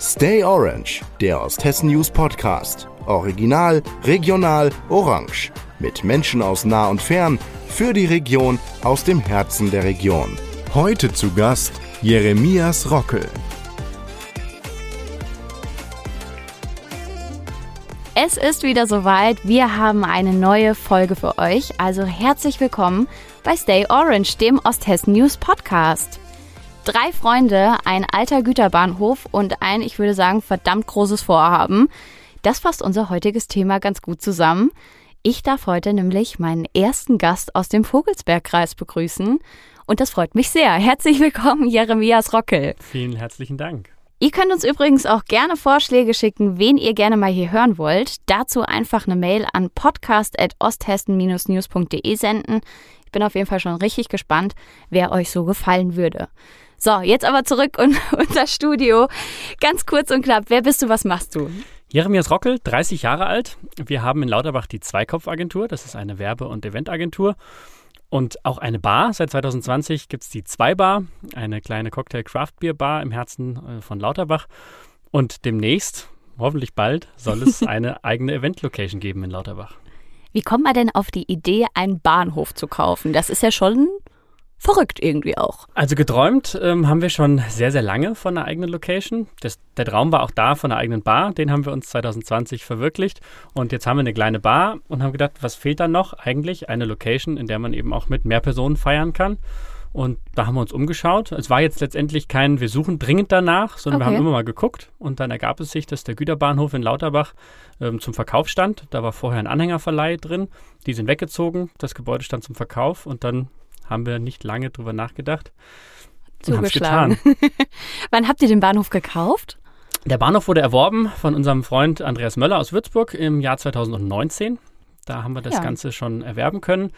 Stay Orange, der Osthessen News Podcast. Original, regional, orange. Mit Menschen aus nah und fern, für die Region, aus dem Herzen der Region. Heute zu Gast Jeremias Rockel. Es ist wieder soweit. Wir haben eine neue Folge für euch. Also herzlich willkommen bei Stay Orange, dem Osthessen News Podcast. Drei Freunde, ein alter Güterbahnhof und ein, ich würde sagen, verdammt großes Vorhaben. Das fasst unser heutiges Thema ganz gut zusammen. Ich darf heute nämlich meinen ersten Gast aus dem Vogelsbergkreis begrüßen. Und das freut mich sehr. Herzlich willkommen, Jeremias Rockel. Vielen herzlichen Dank. Ihr könnt uns übrigens auch gerne Vorschläge schicken, wen ihr gerne mal hier hören wollt. Dazu einfach eine Mail an podcast.osthessen-news.de senden. Ich bin auf jeden Fall schon richtig gespannt, wer euch so gefallen würde. So, jetzt aber zurück in unser Studio. Ganz kurz und knapp, wer bist du, was machst du? Jeremias Rockel, 30 Jahre alt. Wir haben in Lauterbach die Zweikopfagentur. Das ist eine Werbe- und Eventagentur. Und auch eine Bar. Seit 2020 gibt es die Zweibar, eine kleine Cocktail-Craft-Bier-Bar im Herzen äh, von Lauterbach. Und demnächst, hoffentlich bald, soll es eine eigene Event-Location geben in Lauterbach. Wie kommt man denn auf die Idee, einen Bahnhof zu kaufen? Das ist ja schon verrückt irgendwie auch. Also geträumt ähm, haben wir schon sehr, sehr lange von einer eigenen Location. Das, der Traum war auch da von einer eigenen Bar. Den haben wir uns 2020 verwirklicht. Und jetzt haben wir eine kleine Bar und haben gedacht, was fehlt dann noch? Eigentlich eine Location, in der man eben auch mit mehr Personen feiern kann. Und da haben wir uns umgeschaut. Es war jetzt letztendlich kein, wir suchen dringend danach, sondern okay. wir haben immer mal geguckt. Und dann ergab es sich, dass der Güterbahnhof in Lauterbach ähm, zum Verkauf stand. Da war vorher ein Anhängerverleih drin. Die sind weggezogen. Das Gebäude stand zum Verkauf. Und dann haben wir nicht lange drüber nachgedacht. Zugeschlagen. Wann habt ihr den Bahnhof gekauft? Der Bahnhof wurde erworben von unserem Freund Andreas Möller aus Würzburg im Jahr 2019. Da haben wir das ja. Ganze schon erwerben können.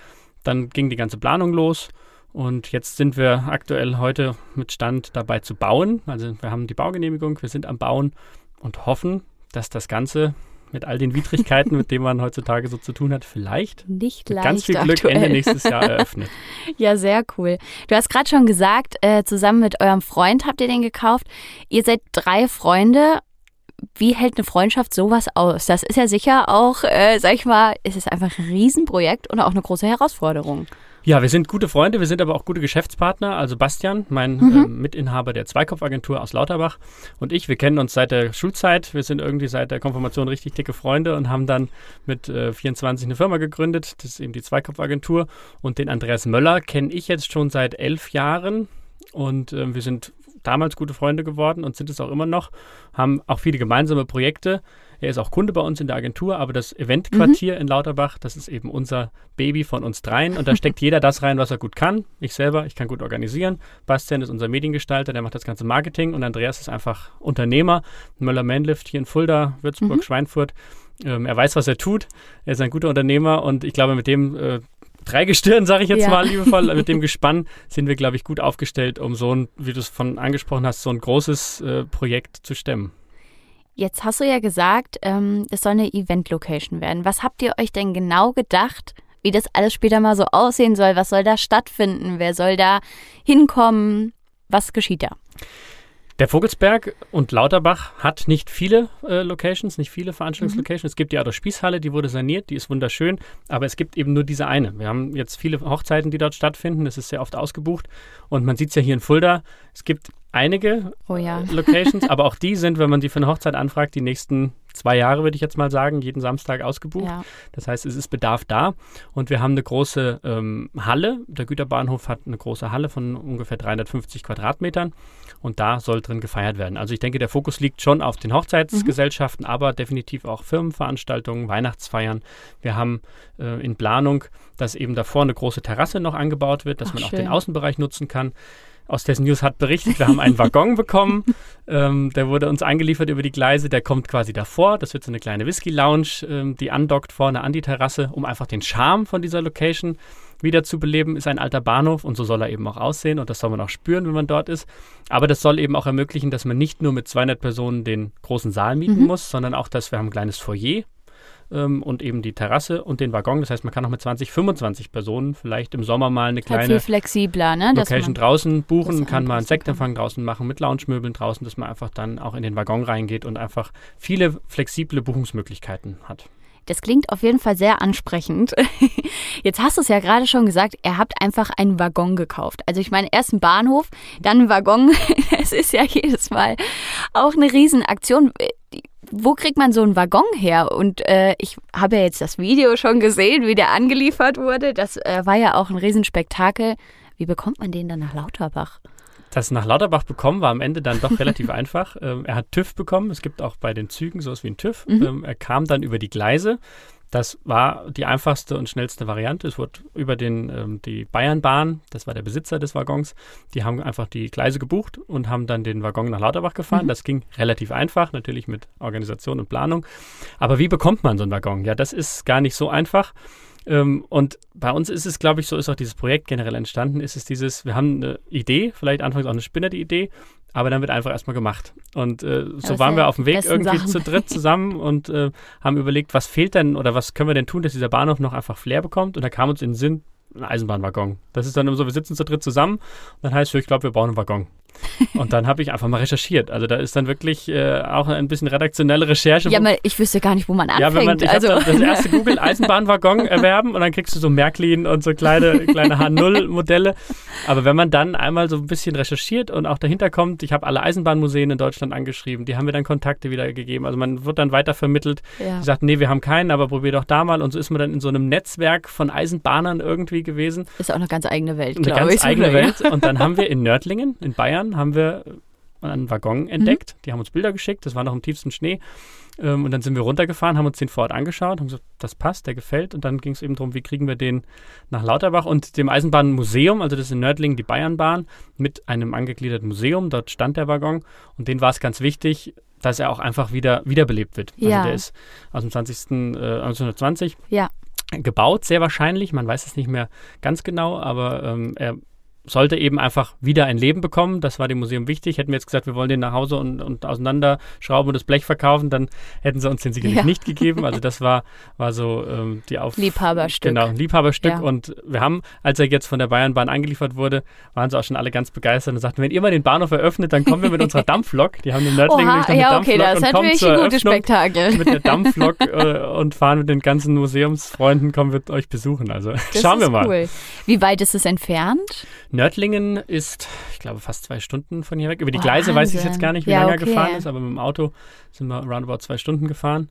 Dann ging die ganze Planung los. Und jetzt sind wir aktuell heute mit Stand dabei zu bauen. Also wir haben die Baugenehmigung, wir sind am Bauen und hoffen, dass das Ganze mit all den Widrigkeiten, mit denen man heutzutage so zu tun hat, vielleicht nicht mit ganz viel Glück aktuell. Ende nächstes Jahr eröffnet. ja, sehr cool. Du hast gerade schon gesagt, äh, zusammen mit eurem Freund habt ihr den gekauft. Ihr seid drei Freunde. Wie hält eine Freundschaft sowas aus? Das ist ja sicher auch, äh, sag ich mal, es ist einfach ein Riesenprojekt und auch eine große Herausforderung. Ja, wir sind gute Freunde, wir sind aber auch gute Geschäftspartner. Also Bastian, mein mhm. äh, Mitinhaber der Zweikopfagentur aus Lauterbach und ich, wir kennen uns seit der Schulzeit. Wir sind irgendwie seit der Konfirmation richtig dicke Freunde und haben dann mit äh, 24 eine Firma gegründet. Das ist eben die Zweikopfagentur. Und den Andreas Möller kenne ich jetzt schon seit elf Jahren. Und äh, wir sind damals gute Freunde geworden und sind es auch immer noch, haben auch viele gemeinsame Projekte. Er ist auch Kunde bei uns in der Agentur, aber das Eventquartier mhm. in Lauterbach, das ist eben unser Baby von uns dreien und da steckt jeder das rein, was er gut kann. Ich selber, ich kann gut organisieren. Bastian ist unser Mediengestalter, der macht das ganze Marketing und Andreas ist einfach Unternehmer. Möller-Manlift hier in Fulda, Würzburg, mhm. Schweinfurt. Ähm, er weiß, was er tut. Er ist ein guter Unternehmer und ich glaube, mit dem äh, Dreigestirn, sage ich jetzt ja. mal liebevoll, mit dem Gespann sind wir, glaube ich, gut aufgestellt, um so ein, wie du es von angesprochen hast, so ein großes äh, Projekt zu stemmen. Jetzt hast du ja gesagt, ähm, es soll eine Event-Location werden. Was habt ihr euch denn genau gedacht, wie das alles später mal so aussehen soll? Was soll da stattfinden? Wer soll da hinkommen? Was geschieht da? Der Vogelsberg und Lauterbach hat nicht viele äh, Locations, nicht viele Veranstaltungslocations. Mhm. Es gibt die Adolf Spießhalle, die wurde saniert, die ist wunderschön, aber es gibt eben nur diese eine. Wir haben jetzt viele Hochzeiten, die dort stattfinden, das ist sehr oft ausgebucht und man sieht es ja hier in Fulda, es gibt einige oh ja. Locations, aber auch die sind, wenn man die für eine Hochzeit anfragt, die nächsten zwei Jahre, würde ich jetzt mal sagen, jeden Samstag ausgebucht. Ja. Das heißt, es ist Bedarf da. Und wir haben eine große ähm, Halle. Der Güterbahnhof hat eine große Halle von ungefähr 350 Quadratmetern. Und da soll drin gefeiert werden. Also ich denke, der Fokus liegt schon auf den Hochzeitsgesellschaften, mhm. aber definitiv auch Firmenveranstaltungen, Weihnachtsfeiern. Wir haben äh, in Planung, dass eben davor eine große Terrasse noch angebaut wird, dass Ach, man auch schön. den Außenbereich nutzen kann. Ostessen News hat berichtet, wir haben einen Waggon bekommen. Ähm, der wurde uns eingeliefert über die Gleise. Der kommt quasi davor. Das wird so eine kleine Whisky-Lounge, ähm, die andockt vorne an die Terrasse, um einfach den Charme von dieser Location wieder zu beleben. Ist ein alter Bahnhof und so soll er eben auch aussehen und das soll man auch spüren, wenn man dort ist. Aber das soll eben auch ermöglichen, dass man nicht nur mit 200 Personen den großen Saal mieten mhm. muss, sondern auch, dass wir haben ein kleines Foyer ähm, und eben die Terrasse und den Waggon. Das heißt, man kann auch mit 20, 25 Personen vielleicht im Sommer mal eine Halt kleine viel flexibler, ne? Location draußen buchen, kann mal einen Sektempfang draußen machen mit Lounge-Möbeln draußen, dass man einfach dann auch in den Waggon reingeht und einfach viele flexible Buchungsmöglichkeiten hat. Das klingt auf jeden Fall sehr ansprechend. Jetzt hast du es ja gerade schon gesagt, ihr habt einfach einen Waggon gekauft. Also ich meine, erst ein Bahnhof, dann ein Waggon. Es ist ja jedes Mal auch eine Riesenaktion. Wo kriegt man so einen Waggon her? Und äh, ich habe ja jetzt das Video schon gesehen, wie der angeliefert wurde. Das äh, war ja auch ein Riesenspektakel. Wie bekommt man den dann nach Lauterbach? Das nach Lauterbach bekommen war am Ende dann doch relativ einfach. Ähm, er hat TÜV bekommen. Es gibt auch bei den Zügen sowas wie ein TÜV. Mhm. Ähm, er kam dann über die Gleise. Das war die einfachste und schnellste Variante. Es wurde über den, ähm, die Bayernbahn, das war der Besitzer des Waggons, die haben einfach die Gleise gebucht und haben dann den Waggon nach Lauterbach gefahren. Mhm. Das ging relativ einfach, natürlich mit Organisation und Planung. Aber wie bekommt man so einen Waggon? Ja, das ist gar nicht so einfach. Ähm, und bei uns ist es, glaube ich, so ist auch dieses Projekt generell entstanden, ist es dieses, wir haben eine Idee, vielleicht anfangs auch eine spinnerte Idee, aber dann wird einfach erstmal gemacht. Und äh, so waren wir auf dem Weg irgendwie Sachen. zu dritt zusammen und äh, haben überlegt, was fehlt denn oder was können wir denn tun, dass dieser Bahnhof noch einfach Flair bekommt. Und da kam uns in den Sinn, ein Eisenbahnwaggon. Das ist dann immer so, wir sitzen zu dritt zusammen und dann heißt es, ich glaube, wir brauchen einen Waggon. Und dann habe ich einfach mal recherchiert. Also da ist dann wirklich äh, auch ein bisschen redaktionelle Recherche. Ja, mal, ich wüsste gar nicht, wo man anfängt. ja, wenn man, ich also, das erste Google Eisenbahnwaggon erwerben und dann kriegst du so Märklin und so kleine, kleine H0-Modelle. Aber wenn man dann einmal so ein bisschen recherchiert und auch dahinter kommt, ich habe alle Eisenbahnmuseen in Deutschland angeschrieben, die haben mir dann Kontakte wieder gegeben. Also man wird dann weiter vermittelt. ja. Die sagt, nee, wir haben keinen, aber probier doch da mal. Und so ist man dann in so einem Netzwerk von Eisenbahnern irgendwie gewesen. ist auch eine ganz eigene Welt, Eine glaube ganz ich. eigene oder? Welt. Und dann haben wir in Nördlingen, in Bayern, haben wir einen Mhm. Waggon entdeckt. Die haben uns Bilder geschickt, das war noch im tiefsten Schnee. Ähm, und dann sind wir runtergefahren, haben uns den vor Ort angeschaut, haben gesagt, das passt, der gefällt. Und dann ging es eben darum, wie kriegen wir den nach Lauterbach und dem Eisenbahnmuseum, also das ist in Nördlingen die Bayernbahn, mit einem angegliederten Museum. Dort stand der Waggon. Und denen war es ganz wichtig, dass er auch einfach wieder wiederbelebt wird. Ja. Also der ist aus dem 20. Äh, 1920 Ja. gebaut, sehr wahrscheinlich. Man weiß es nicht mehr ganz genau, aber ähm, er sollte eben einfach wieder ein Leben bekommen. Das war dem Museum wichtig. Hätten wir jetzt gesagt, wir wollen den nach Hause und, und auseinanderschrauben und das Blech verkaufen, dann hätten sie uns den sicherlich Ja. nicht gegeben. Also das war, war so ähm, die Auf... Liebhaberstück. Genau, Liebhaberstück. Ja. Und wir haben, als er jetzt von der Bayernbahn angeliefert wurde, waren sie auch schon alle ganz begeistert und sagten, wenn ihr mal den Bahnhof eröffnet, dann kommen wir mit unserer Dampflok. Die haben in Nördlingen Oha, nämlich noch ja, okay, Dampflok das ist und kommen natürlich ein gutes Spektakel. mit der Dampflok äh, und fahren mit den ganzen Museumsfreunden, kommen wir euch besuchen. Also Das schauen ist wir mal. Cool. Wie weit ist es entfernt? Nördlingen ist, ich glaube, fast zwei Stunden von hier weg. Über die Gleise weiß ich Wahnsinn. jetzt gar nicht, wie Ja, lange okay. er gefahren ist, aber mit dem Auto sind wir roundabout zwei Stunden gefahren.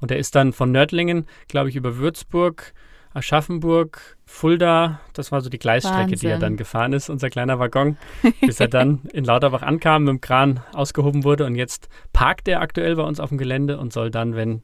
Und er ist dann von Nördlingen, glaube ich, über Würzburg, Aschaffenburg, Fulda, das war so die Gleisstrecke, die er Wahnsinn. dann gefahren ist, unser kleiner Waggon, bis er dann in Lauterbach ankam, mit dem Kran ausgehoben wurde. Und jetzt parkt er aktuell bei uns auf dem Gelände und soll dann, wenn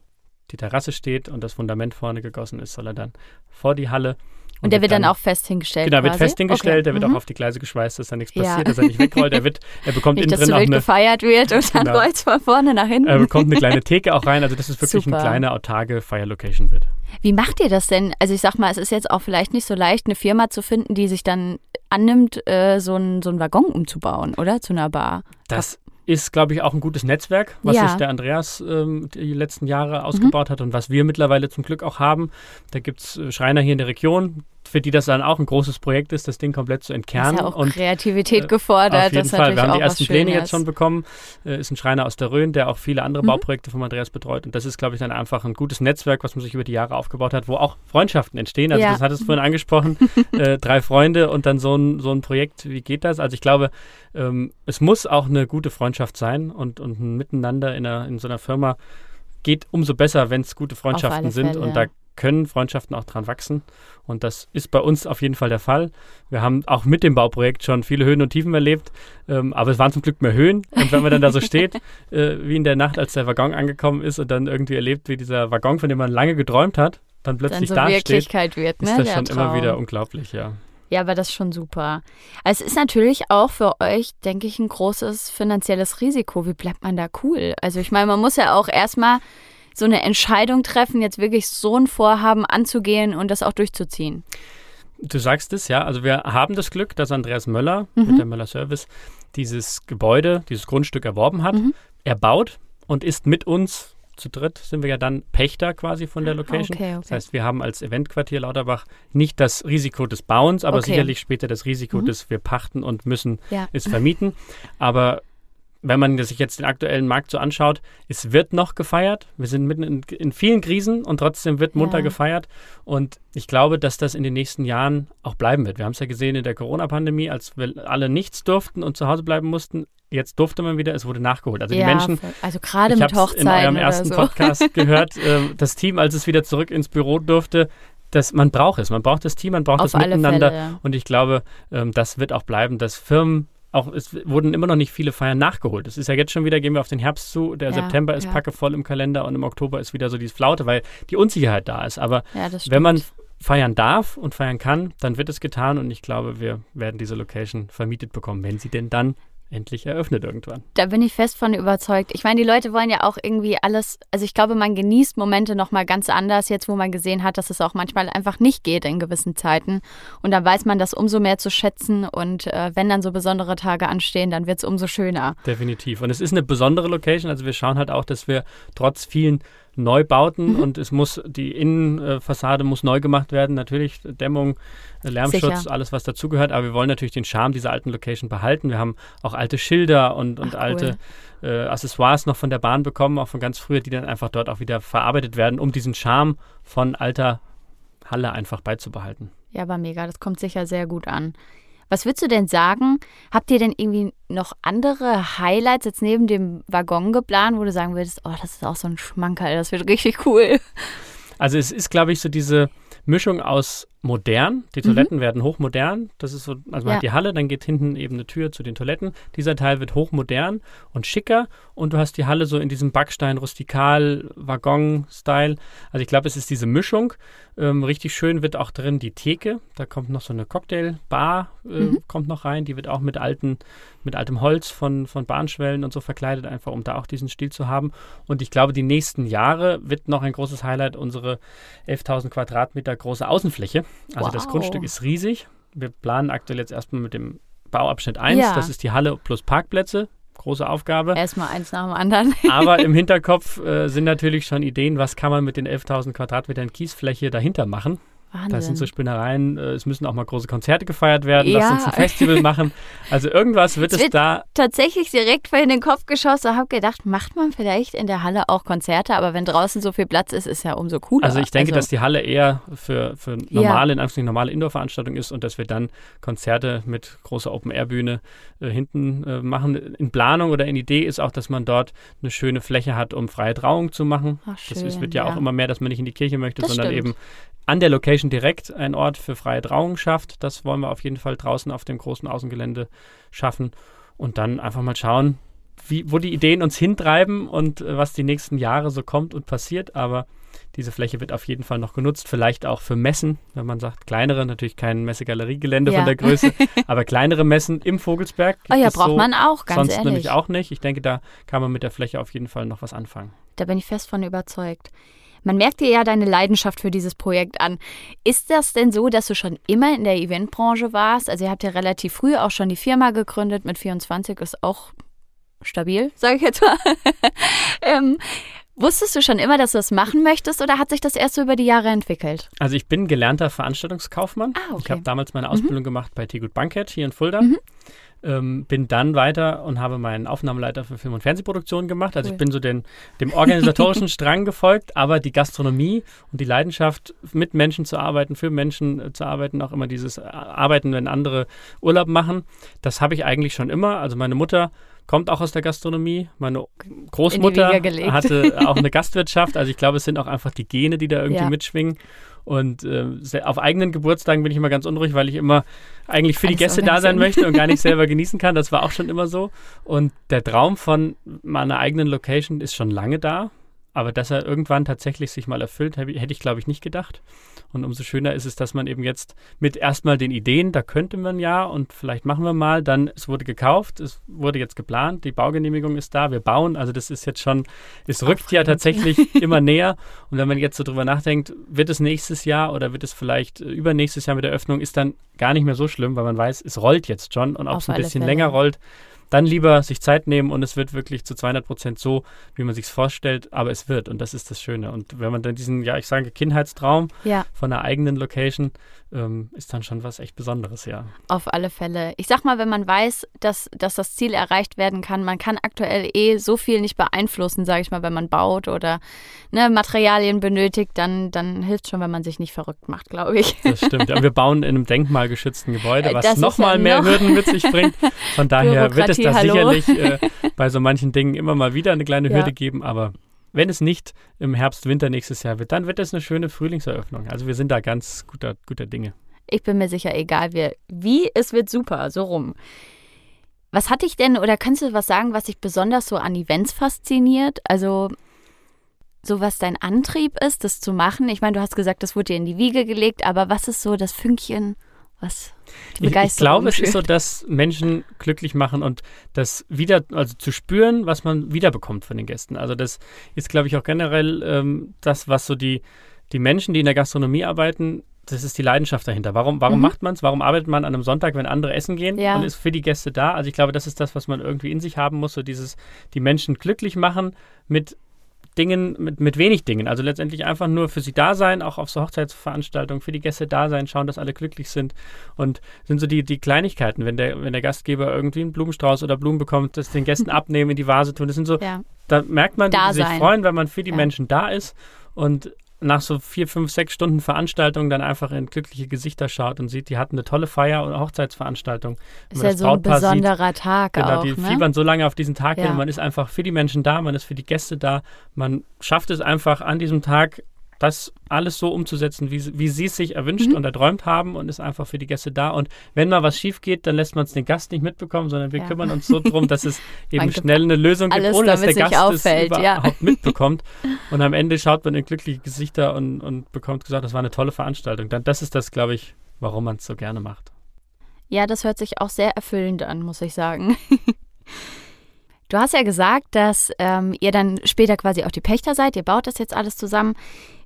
die Terrasse steht und das Fundament vorne gegossen ist, soll er dann vor die Halle. Und der wird dann auch fest hingestellt. Genau, wird quasi? fest hingestellt, der wird Mhm. auch auf die Gleise geschweißt, dass da nichts Ja. passiert, dass er nicht wegrollt. Er, wird, er bekommt Nicht, innen dass drin zu auch wild eine, gefeiert wird und dann Genau. rollt es von vorne nach hinten. er bekommt eine kleine Theke auch rein. Also das ist wirklich Super. eine kleine autarke Fire Location wird. Wie macht ihr das denn? Also ich sag mal, es ist jetzt auch vielleicht nicht so leicht, eine Firma zu finden, die sich dann annimmt, äh, so einen so einen Waggon umzubauen, oder? Zu einer Bar. Das ist, glaube ich, auch ein gutes Netzwerk, was Ja. sich der Andreas ähm, die letzten Jahre ausgebaut hat und was wir mittlerweile zum Glück auch haben. Da gibt es Schreiner hier in der Region, für die das dann auch ein großes Projekt ist, das Ding komplett zu entkernen. ist ja auch und Kreativität äh, gefordert. Auf jeden das Fall. Wir haben die ersten Pläne jetzt schon bekommen. Äh, ist ein Schreiner aus der Rhön, der auch viele andere Mhm. Bauprojekte vom Andreas betreut. Und das ist, glaube ich, dann einfach ein gutes Netzwerk, was man sich über die Jahre aufgebaut hat, wo auch Freundschaften entstehen. Also Ja. das hat es vorhin angesprochen. äh, drei Freunde und dann so ein, so ein Projekt. Wie geht das? Also ich glaube, ähm, es muss auch eine gute Freundschaft sein und, und ein Miteinander in, einer, in so einer Firma geht umso besser, wenn es gute Freundschaften sind. Fälle. Und da können Freundschaften auch dran wachsen. Und das ist bei uns auf jeden Fall der Fall. Wir haben auch mit dem Bauprojekt schon viele Höhen und Tiefen erlebt, ähm, aber es waren zum Glück mehr Höhen. Und wenn man dann da so steht, äh, wie in der Nacht, als der Waggon angekommen ist und dann irgendwie erlebt, wie dieser Waggon, von dem man lange geträumt hat, dann dann plötzlich so da steht, Wirklichkeit wird, ne? ist das schon immer Traum. wieder unglaublich, ja. Ja, aber das ist schon super. Es ist natürlich auch für euch, denke ich, ein großes finanzielles Risiko. Wie bleibt man da cool? Also ich meine, man muss ja auch erstmal so eine Entscheidung treffen, jetzt wirklich so ein Vorhaben anzugehen und das auch durchzuziehen. Du sagst es, ja. Also wir haben das Glück, dass Andreas Möller Mhm. mit der Möller Service dieses Gebäude, dieses Grundstück erworben hat. Mhm. Er baut und ist mit uns zu dritt sind wir ja dann Pächter quasi von der Location. Okay, okay. Das heißt, wir haben als Eventquartier Lauterbach nicht das Risiko des Bauens, aber Okay. sicherlich später das Risiko Mhm. des wir pachten und müssen Ja. es vermieten. Aber wenn man sich jetzt den aktuellen Markt so anschaut, es wird noch gefeiert. Wir sind mitten in, in vielen Krisen und trotzdem wird munter Ja. gefeiert. Und ich glaube, dass das in den nächsten Jahren auch bleiben wird. Wir haben es ja gesehen in der Corona-Pandemie, als wir alle nichts durften und zu Hause bleiben mussten. Jetzt durfte man wieder, es wurde nachgeholt. Also ja, die Menschen, also gerade mit habe in Hochzeiten eurem ersten so. Podcast gehört, äh, das Team, als es wieder zurück ins Büro durfte, dass man braucht es. Man braucht das Team, man braucht Auf das Miteinander. Fälle. Und ich glaube, ähm, das wird auch bleiben, dass Firmen auch, es wurden immer noch nicht viele Feiern nachgeholt. Es ist ja jetzt schon wieder, gehen wir auf den Herbst zu, der Ja, September ist ja. packevoll im Kalender und im Oktober ist wieder so dieses Flaute, weil die Unsicherheit da ist. Aber Ja, wenn man feiern darf und feiern kann, dann wird es getan und ich glaube, wir werden diese Location vermietet bekommen, wenn sie denn dann endlich eröffnet irgendwann. Da bin ich fest von überzeugt. Ich meine, die Leute wollen ja auch irgendwie alles, also ich glaube, man genießt Momente nochmal ganz anders, jetzt wo man gesehen hat, dass es auch manchmal einfach nicht geht in gewissen Zeiten. Und dann weiß man das umso mehr zu schätzen und äh, wenn dann so besondere Tage anstehen, dann wird es umso schöner. Definitiv. Und es ist eine besondere Location. Also wir schauen halt auch, dass wir trotz vielen Neubauten Mhm. und es muss, die Innenfassade muss neu gemacht werden. Natürlich Dämmung, äh, Lärmschutz, Sicher. alles was dazugehört. Aber wir wollen natürlich den Charme dieser alten Location behalten. Wir haben auch alte Schilder und, und Ach, cool. alte äh, Accessoires noch von der Bahn bekommen, auch von ganz früher, die dann einfach dort auch wieder verarbeitet werden, um diesen Charme von alter Halle einfach beizubehalten. Ja, aber mega, das kommt sicher sehr gut an. Was würdest du denn sagen? Habt ihr denn irgendwie noch andere Highlights jetzt neben dem Waggon geplant, wo du sagen würdest, oh, das ist auch so ein Schmankerl, das wird richtig cool. Also es ist, glaube ich, so diese Mischung aus modern. Die Toiletten werden hochmodern. Das ist so, also man Mhm. Ja. hat die Halle, dann geht hinten eben eine Tür zu den Toiletten. Dieser Teil wird hochmodern und schicker und du hast die Halle so in diesem Backstein rustikal Waggon Style. Also ich glaube, es ist diese Mischung. Ähm, richtig schön wird auch drin die Theke. Da kommt noch so eine Cocktailbar äh, Mhm. kommt noch rein. Die wird auch mit alten mit altem Holz von von Bahnschwellen und so verkleidet, einfach um da auch diesen Stil zu haben. Und ich glaube, die nächsten Jahre wird noch ein großes Highlight unsere 11.000 Quadratmeter große Außenfläche. Also das Wow. Grundstück ist riesig. Wir planen aktuell jetzt erstmal mit dem Bauabschnitt 1. Ja. Das ist die Halle plus Parkplätze. Große Aufgabe. Erstmal eins nach dem anderen. Aber im Hinterkopf äh, sind natürlich schon Ideen, was kann man mit den 11.000 Quadratmetern Kiesfläche dahinter machen. Wahnsinn. Das sind so Spinnereien. Äh, es müssen auch mal große Konzerte gefeiert werden. Lass Ja. uns ein Festival machen. Also irgendwas wird Es es wird da tatsächlich direkt vor in den Kopf geschossen. Habe gedacht, macht man vielleicht in der Halle auch Konzerte, aber wenn draußen so viel Platz ist, ist ja umso cooler. Also ich denke, dass die Halle eher für, für Ja. normale, in Anführungszeichen normale Indoor-Veranstaltungen ist und dass wir dann Konzerte mit großer Open-Air-Bühne äh, hinten äh, machen. In Planung oder in Idee ist auch, dass man dort eine schöne Fläche hat, um freie Trauung zu machen. Ach, Das schön, wird ja, auch immer mehr, dass man nicht in die Kirche möchte, Das sondern stimmt. eben an der Location direkt einen Ort für freie Trauung schafft. Das wollen wir auf jeden Fall draußen auf dem großen Außengelände schaffen und dann einfach mal schauen, wie, wo die Ideen uns hintreiben und äh, was die nächsten Jahre so kommt und passiert. Aber diese Fläche wird auf jeden Fall noch genutzt, vielleicht auch für Messen, wenn man sagt, kleinere, natürlich kein Messegaleriegelände Ja. von der Größe, aber kleinere Messen im Vogelsberg. Oh ja, braucht so man auch, ganz sonst ehrlich. nämlich auch nicht. Ich denke, da kann man mit der Fläche auf jeden Fall noch was anfangen. Da bin ich fest von überzeugt. Man merkt dir ja deine Leidenschaft für dieses Projekt an. Ist das denn so, dass du schon immer in der Eventbranche warst? Also ihr habt ja relativ früh auch schon die Firma gegründet, mit 24 ist auch stabil, sage ich jetzt mal. ähm, wusstest du schon immer, dass du das machen möchtest oder hat sich das erst so über die Jahre entwickelt? Also ich bin gelernter Veranstaltungskaufmann. Ah, okay. Ich habe damals meine Ausbildung gemacht bei Tegut Bankett hier in Fulda. Mhm. Ähm, bin dann weiter und habe meinen Aufnahmeleiter für Film- und Fernsehproduktion gemacht. Also Cool. ich bin so den, dem organisatorischen Strang gefolgt, aber die Gastronomie und die Leidenschaft, mit Menschen zu arbeiten, für Menschen äh, zu arbeiten, auch immer dieses äh, Arbeiten, wenn andere Urlaub machen, das habe ich eigentlich schon immer. Also meine Mutter kommt auch aus der Gastronomie. Meine Großmutter hatte auch eine Gastwirtschaft. Also ich glaube, es sind auch einfach die Gene, die da irgendwie Ja. mitschwingen. Und äh, auf eigenen Geburtstagen bin ich immer ganz unruhig, weil ich immer eigentlich für die Gäste da sein möchte und gar nicht selber genießen kann. Das war auch schon immer so. Und der Traum von meiner eigenen Location ist schon lange da. Aber dass er irgendwann tatsächlich sich mal erfüllt, hätte ich- glaube ich, nicht gedacht. Und umso schöner ist es, dass man eben jetzt mit erstmal den Ideen, da könnte man ja und vielleicht machen wir mal, dann es wurde gekauft, es wurde jetzt geplant, die Baugenehmigung ist da, wir bauen. Also das ist jetzt schon, es rückt ja tatsächlich immer näher. Und wenn man jetzt so drüber nachdenkt, wird es nächstes Jahr oder wird es vielleicht äh, übernächstes Jahr mit der Öffnung, ist dann gar nicht mehr so schlimm, weil man weiß, es rollt jetzt schon und ob Auf es ein bisschen Fälle. länger rollt, dann lieber sich Zeit nehmen und es wird wirklich zu 200 Prozent so, wie man sich es vorstellt, aber es wird und das ist das Schöne. Und wenn man dann diesen, ja, ich sage Kindheitstraum Ja. von einer eigenen Location, ähm, ist dann schon was echt Besonderes, ja. Auf alle Fälle. Ich sag mal, wenn man weiß, dass, dass das Ziel erreicht werden kann, man kann aktuell eh so viel nicht beeinflussen, sage ich mal, wenn man baut oder ne, Materialien benötigt, dann, dann hilft schon, wenn man sich nicht verrückt macht, glaube ich. Das stimmt. Ja, wir bauen in einem denkmalgeschützten Gebäude, was Das ist nochmal ja mehr noch- Hürden mit sich bringt. Von daher wird es da Bürokratie, hallo. sicherlich äh, bei so manchen Dingen immer mal wieder eine kleine Ja. Hürde geben, aber wenn es nicht im Herbst, Winter nächstes Jahr wird, dann wird es eine schöne Frühlingseröffnung. Also wir sind da ganz guter, guter Dinge. Ich bin mir sicher, egal wie, wie, es wird super, so rum. Was hat dich denn, oder kannst du was sagen, was dich besonders so an Events fasziniert? Also, so was dein Antrieb ist, das zu machen? Ich meine, du hast gesagt, das wurde dir in die Wiege gelegt, aber was ist so das Fünkchen, was die Ich, ich Begeisterung glaube, es ist so, dass Menschen glücklich machen und das wieder, also zu spüren, was man wiederbekommt von den Gästen. Also das ist, glaube ich, auch generell ähm, das, was so die, die Menschen, die in der Gastronomie arbeiten, das ist die Leidenschaft dahinter. Warum, warum Mhm. macht man es? Warum arbeitet man an einem Sonntag, wenn andere essen gehen Ja. und ist für die Gäste da? Also ich glaube, das ist das, was man irgendwie in sich haben muss, so dieses, die Menschen glücklich machen mit Dingen, mit, mit wenig Dingen. Also letztendlich einfach nur für sie da sein, auch auf so Hochzeitsveranstaltungen, für die Gäste da sein, schauen, dass alle glücklich sind. Und sind so die, die Kleinigkeiten, wenn der, wenn der Gastgeber irgendwie einen Blumenstrauß oder Blumen bekommt, das den Gästen abnehmen, in die Vase tun. Das sind so, Ja, da merkt man, Da dass sie sich freuen, wenn man für die Ja. Menschen da ist und nach so vier, fünf, sechs Stunden Veranstaltung dann einfach in glückliche Gesichter schaut und sieht, die hatten eine tolle Feier oder Hochzeitsveranstaltung. Ist ja so ein Brautpaar sieht, besonderer Tag Genau, auch, die ne? fiebern so lange auf diesen Tag hin Ja. und man ist einfach für die Menschen da, man ist für die Gäste da. Man schafft es einfach an diesem Tag, das alles so umzusetzen, wie, sie- wie sie es sich erwünscht Mhm. und erträumt haben und ist einfach für die Gäste da. Und wenn mal was schief geht, dann lässt man es den Gast nicht mitbekommen, sondern wir Ja. kümmern uns so drum, dass es eben schnell eine Lösung gibt, ohne dass der Gast nicht es auffällt, ja. überhaupt mitbekommt. Und am Ende schaut man in glückliche Gesichter und, und bekommt gesagt, das war eine tolle Veranstaltung. Dann, das ist das, glaube ich, warum man es so gerne macht. Ja, das hört sich auch sehr erfüllend an, muss ich sagen. Du hast ja gesagt, dass ähm, ihr dann später quasi auch die Pächter seid. Ihr baut das jetzt alles zusammen.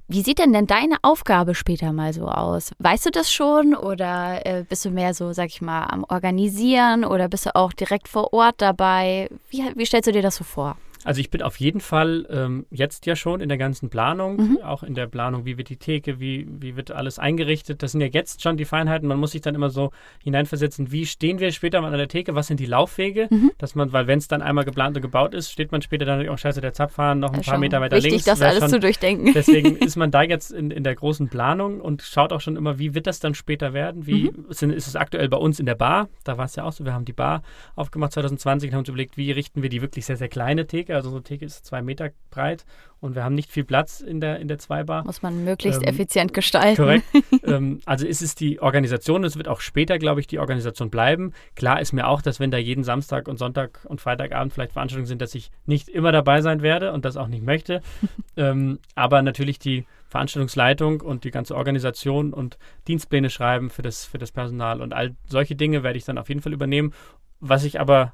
Wie sieht denn denn deine Aufgabe später mal so aus? Weißt du das schon oder äh, bist du mehr so, sag ich mal, am Organisieren oder bist du auch direkt vor Ort dabei? Wie, wie stellst du dir das so vor? Also ich bin auf jeden Fall ähm, jetzt ja schon in der ganzen Planung, Mhm. auch in der Planung, wie wird die Theke, wie, wie wird alles eingerichtet. Das sind ja jetzt schon die Feinheiten. Man muss sich dann immer so hineinversetzen, wie stehen wir später mal an der Theke, was sind die Laufwege, Mhm. dass man, weil wenn es dann einmal geplant und gebaut ist, steht man später dann auch scheiße, der Zapfhahn noch ein Ja, paar Meter weiter wichtig, links. das wär alles schon, zu durchdenken. Deswegen ist man da jetzt in, in der großen Planung und schaut auch schon immer, wie wird das dann später werden? Wie Mhm. sind, ist es aktuell bei uns in der Bar? Da war es ja auch so, wir haben die Bar aufgemacht 2020 und haben uns überlegt, wie richten wir die wirklich sehr, sehr kleine Theke? Also unsere Theke ist zwei Meter breit und wir haben nicht viel Platz in der, in der Zweibar. Muss man möglichst Ähm, effizient gestalten. Korrekt. ähm, also ist es die Organisation, es wird auch später, glaube ich, die Organisation bleiben. Klar ist mir auch, dass wenn da jeden Samstag und Sonntag und Freitagabend vielleicht Veranstaltungen sind, dass ich nicht immer dabei sein werde und das auch nicht möchte. ähm, aber natürlich die Veranstaltungsleitung und die ganze Organisation und Dienstpläne schreiben für das, für das Personal und all solche Dinge werde ich dann auf jeden Fall übernehmen. Was ich aber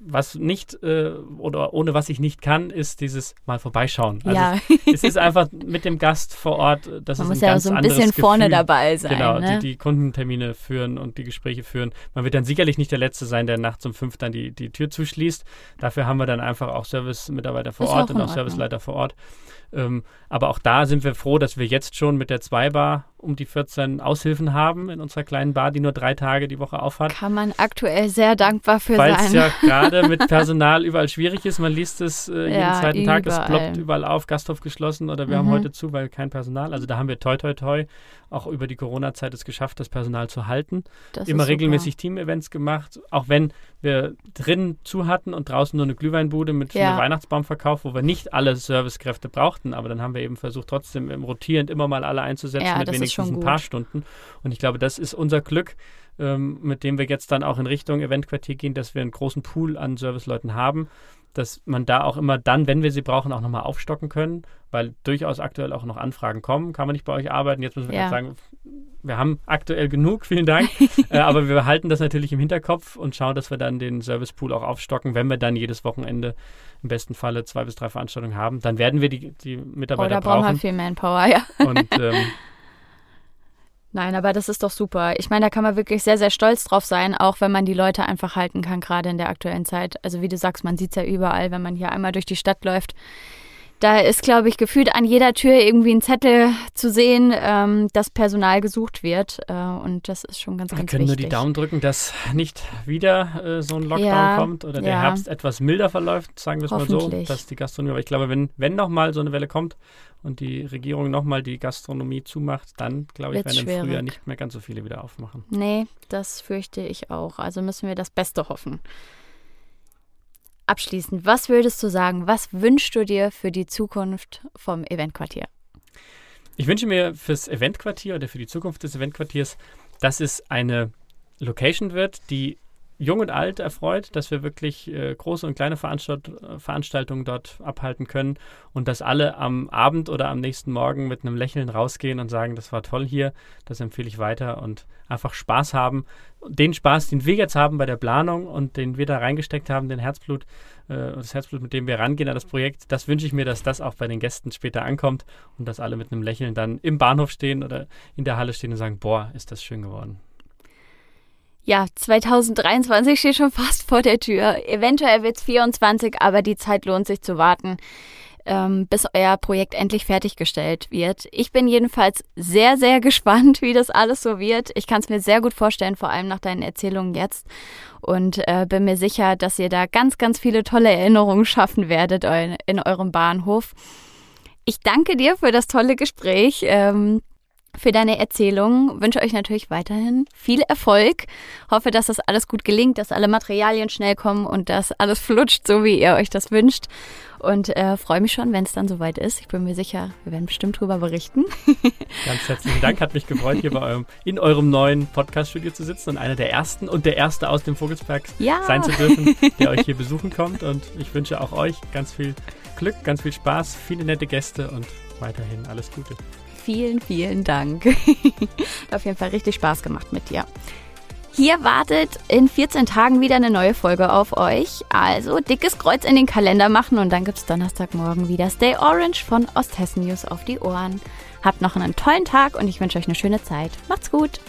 was nicht äh, oder ohne was ich nicht kann, ist dieses mal vorbeischauen. Also ja, es ist einfach mit dem Gast vor Ort, äh, das man ist muss ein ja ganz so ein bisschen vorne Gefühl. dabei sein. Genau, ne? die, die Kundentermine führen und die Gespräche führen. Man wird dann sicherlich nicht der Letzte sein, der nachts um fünf dann die, die Tür zuschließt. Dafür haben wir dann einfach auch Service-Mitarbeiter vor Ist Ort auch und auch. Serviceleiter vor Ort. Ähm, aber auch da sind wir froh, dass wir jetzt schon mit der Zweibar um die 14 Aushilfen haben in unserer kleinen Bar, die nur drei Tage die Woche aufhat. Kann man aktuell sehr dankbar für Weil sein. es ja gerade mit Personal überall schwierig ist. Man liest es äh, jeden Ja, zweiten Tag, es überall. ploppt überall auf, Gasthof geschlossen oder wir Mhm. haben heute zu, weil kein Personal. Also da haben wir toi toi toi auch über die Corona-Zeit es geschafft, das Personal zu halten. Das Immer regelmäßig Team-Events gemacht, auch wenn wir drin zu hatten und draußen nur eine Glühweinbude mit Ja. Weihnachtsbaumverkauf, wo wir nicht alle Servicekräfte brauchten, aber dann haben wir eben versucht, trotzdem im rotierend immer mal alle einzusetzen Ja, mit das schon ein paar gut. Stunden. Und ich glaube, das ist unser Glück, ähm, mit dem wir jetzt dann auch in Richtung Eventquartier gehen, dass wir einen großen Pool an Serviceleuten haben, dass man da auch immer dann, wenn wir sie brauchen, auch nochmal aufstocken können, weil durchaus aktuell auch noch Anfragen kommen. Kann man nicht bei euch arbeiten? Jetzt müssen wir Ja. sagen, wir haben aktuell genug, vielen Dank. äh, aber wir behalten das natürlich im Hinterkopf und schauen, dass wir dann den Servicepool auch aufstocken, wenn wir dann jedes Wochenende im besten Falle zwei bis drei Veranstaltungen haben. Dann werden wir die, die Oh, Mitarbeiter da brauchen wir brauchen. viel Manpower, ja. Und ähm, Nein, aber das ist doch super. Ich meine, da kann man wirklich sehr, sehr stolz drauf sein, auch wenn man die Leute einfach halten kann, gerade in der aktuellen Zeit. Also wie du sagst, man sieht es ja überall, wenn man hier einmal durch die Stadt läuft. Da ist, glaube ich, gefühlt an jeder Tür irgendwie ein Zettel zu sehen, ähm, dass Personal gesucht wird. Äh, und das ist schon ganz, ganz wichtig. Wir können nur die Daumen drücken, dass nicht wieder äh, so ein Lockdown ja, kommt oder der ja. Herbst etwas milder verläuft, sagen wir es mal so, dass die Gastronomie, aber ich glaube, wenn, wenn nochmal so eine Welle kommt und die Regierung nochmal die Gastronomie zumacht, dann, glaube ich, werden schwierig. im Frühjahr nicht mehr ganz so viele wieder aufmachen. Nee, das fürchte ich auch. Also müssen wir das Beste hoffen. Abschließend, was würdest du sagen, was wünschst du dir für die Zukunft vom Eventquartier? Ich wünsche mir fürs Eventquartier oder für die Zukunft des Eventquartiers, dass es eine Location wird, die jung und alt erfreut, dass wir wirklich äh, große und kleine Veranstalt Veranstaltungen dort abhalten können und dass alle am Abend oder am nächsten Morgen mit einem Lächeln rausgehen und sagen, das war toll hier, das empfehle ich weiter und einfach Spaß haben. Den Spaß, den wir jetzt haben bei der Planung und den wir da reingesteckt haben, den Herzblut, äh, das Herzblut, mit dem wir rangehen an das Projekt, das wünsche ich mir, dass das auch bei den Gästen später ankommt und dass alle mit einem Lächeln dann im Bahnhof stehen oder in der Halle stehen und sagen, boah, ist das schön geworden. Ja, 2023 steht schon fast vor der Tür. Eventuell wird es 24, aber die Zeit lohnt sich zu warten, ähm, bis euer Projekt endlich fertiggestellt wird. Ich bin jedenfalls sehr, sehr gespannt, wie das alles so wird. Ich kann es mir sehr gut vorstellen, vor allem nach deinen Erzählungen jetzt. Und äh, bin mir sicher, dass ihr da ganz, ganz viele tolle Erinnerungen schaffen werdet in eurem Bahnhof. Ich danke dir für das tolle Gespräch. Ähm, für deine Erzählung. Wünsche euch natürlich weiterhin viel Erfolg. Hoffe, dass das alles gut gelingt, dass alle Materialien schnell kommen und dass alles flutscht, so wie ihr euch das wünscht. Und äh, freue mich schon, wenn es dann soweit ist. Ich bin mir sicher, wir werden bestimmt drüber berichten. Ganz herzlichen Dank. Hat mich gefreut, hier bei eurem, in eurem neuen Podcast-Studio zu sitzen und einer der ersten und der erste aus dem Vogelsberg ja. sein zu dürfen, der euch hier besuchen kommt. Und ich wünsche auch euch ganz viel Glück, ganz viel Spaß, viele nette Gäste und weiterhin alles Gute vielen, vielen Dank. Hat auf jeden Fall richtig Spaß gemacht mit dir. Hier wartet in 14 Tagen wieder eine neue Folge auf euch. Also dickes Kreuz in den Kalender machen und dann gibt es Donnerstagmorgen wieder Stay Orange von Osthessen News auf die Ohren. Habt noch einen tollen Tag und ich wünsche euch eine schöne Zeit. Macht's gut!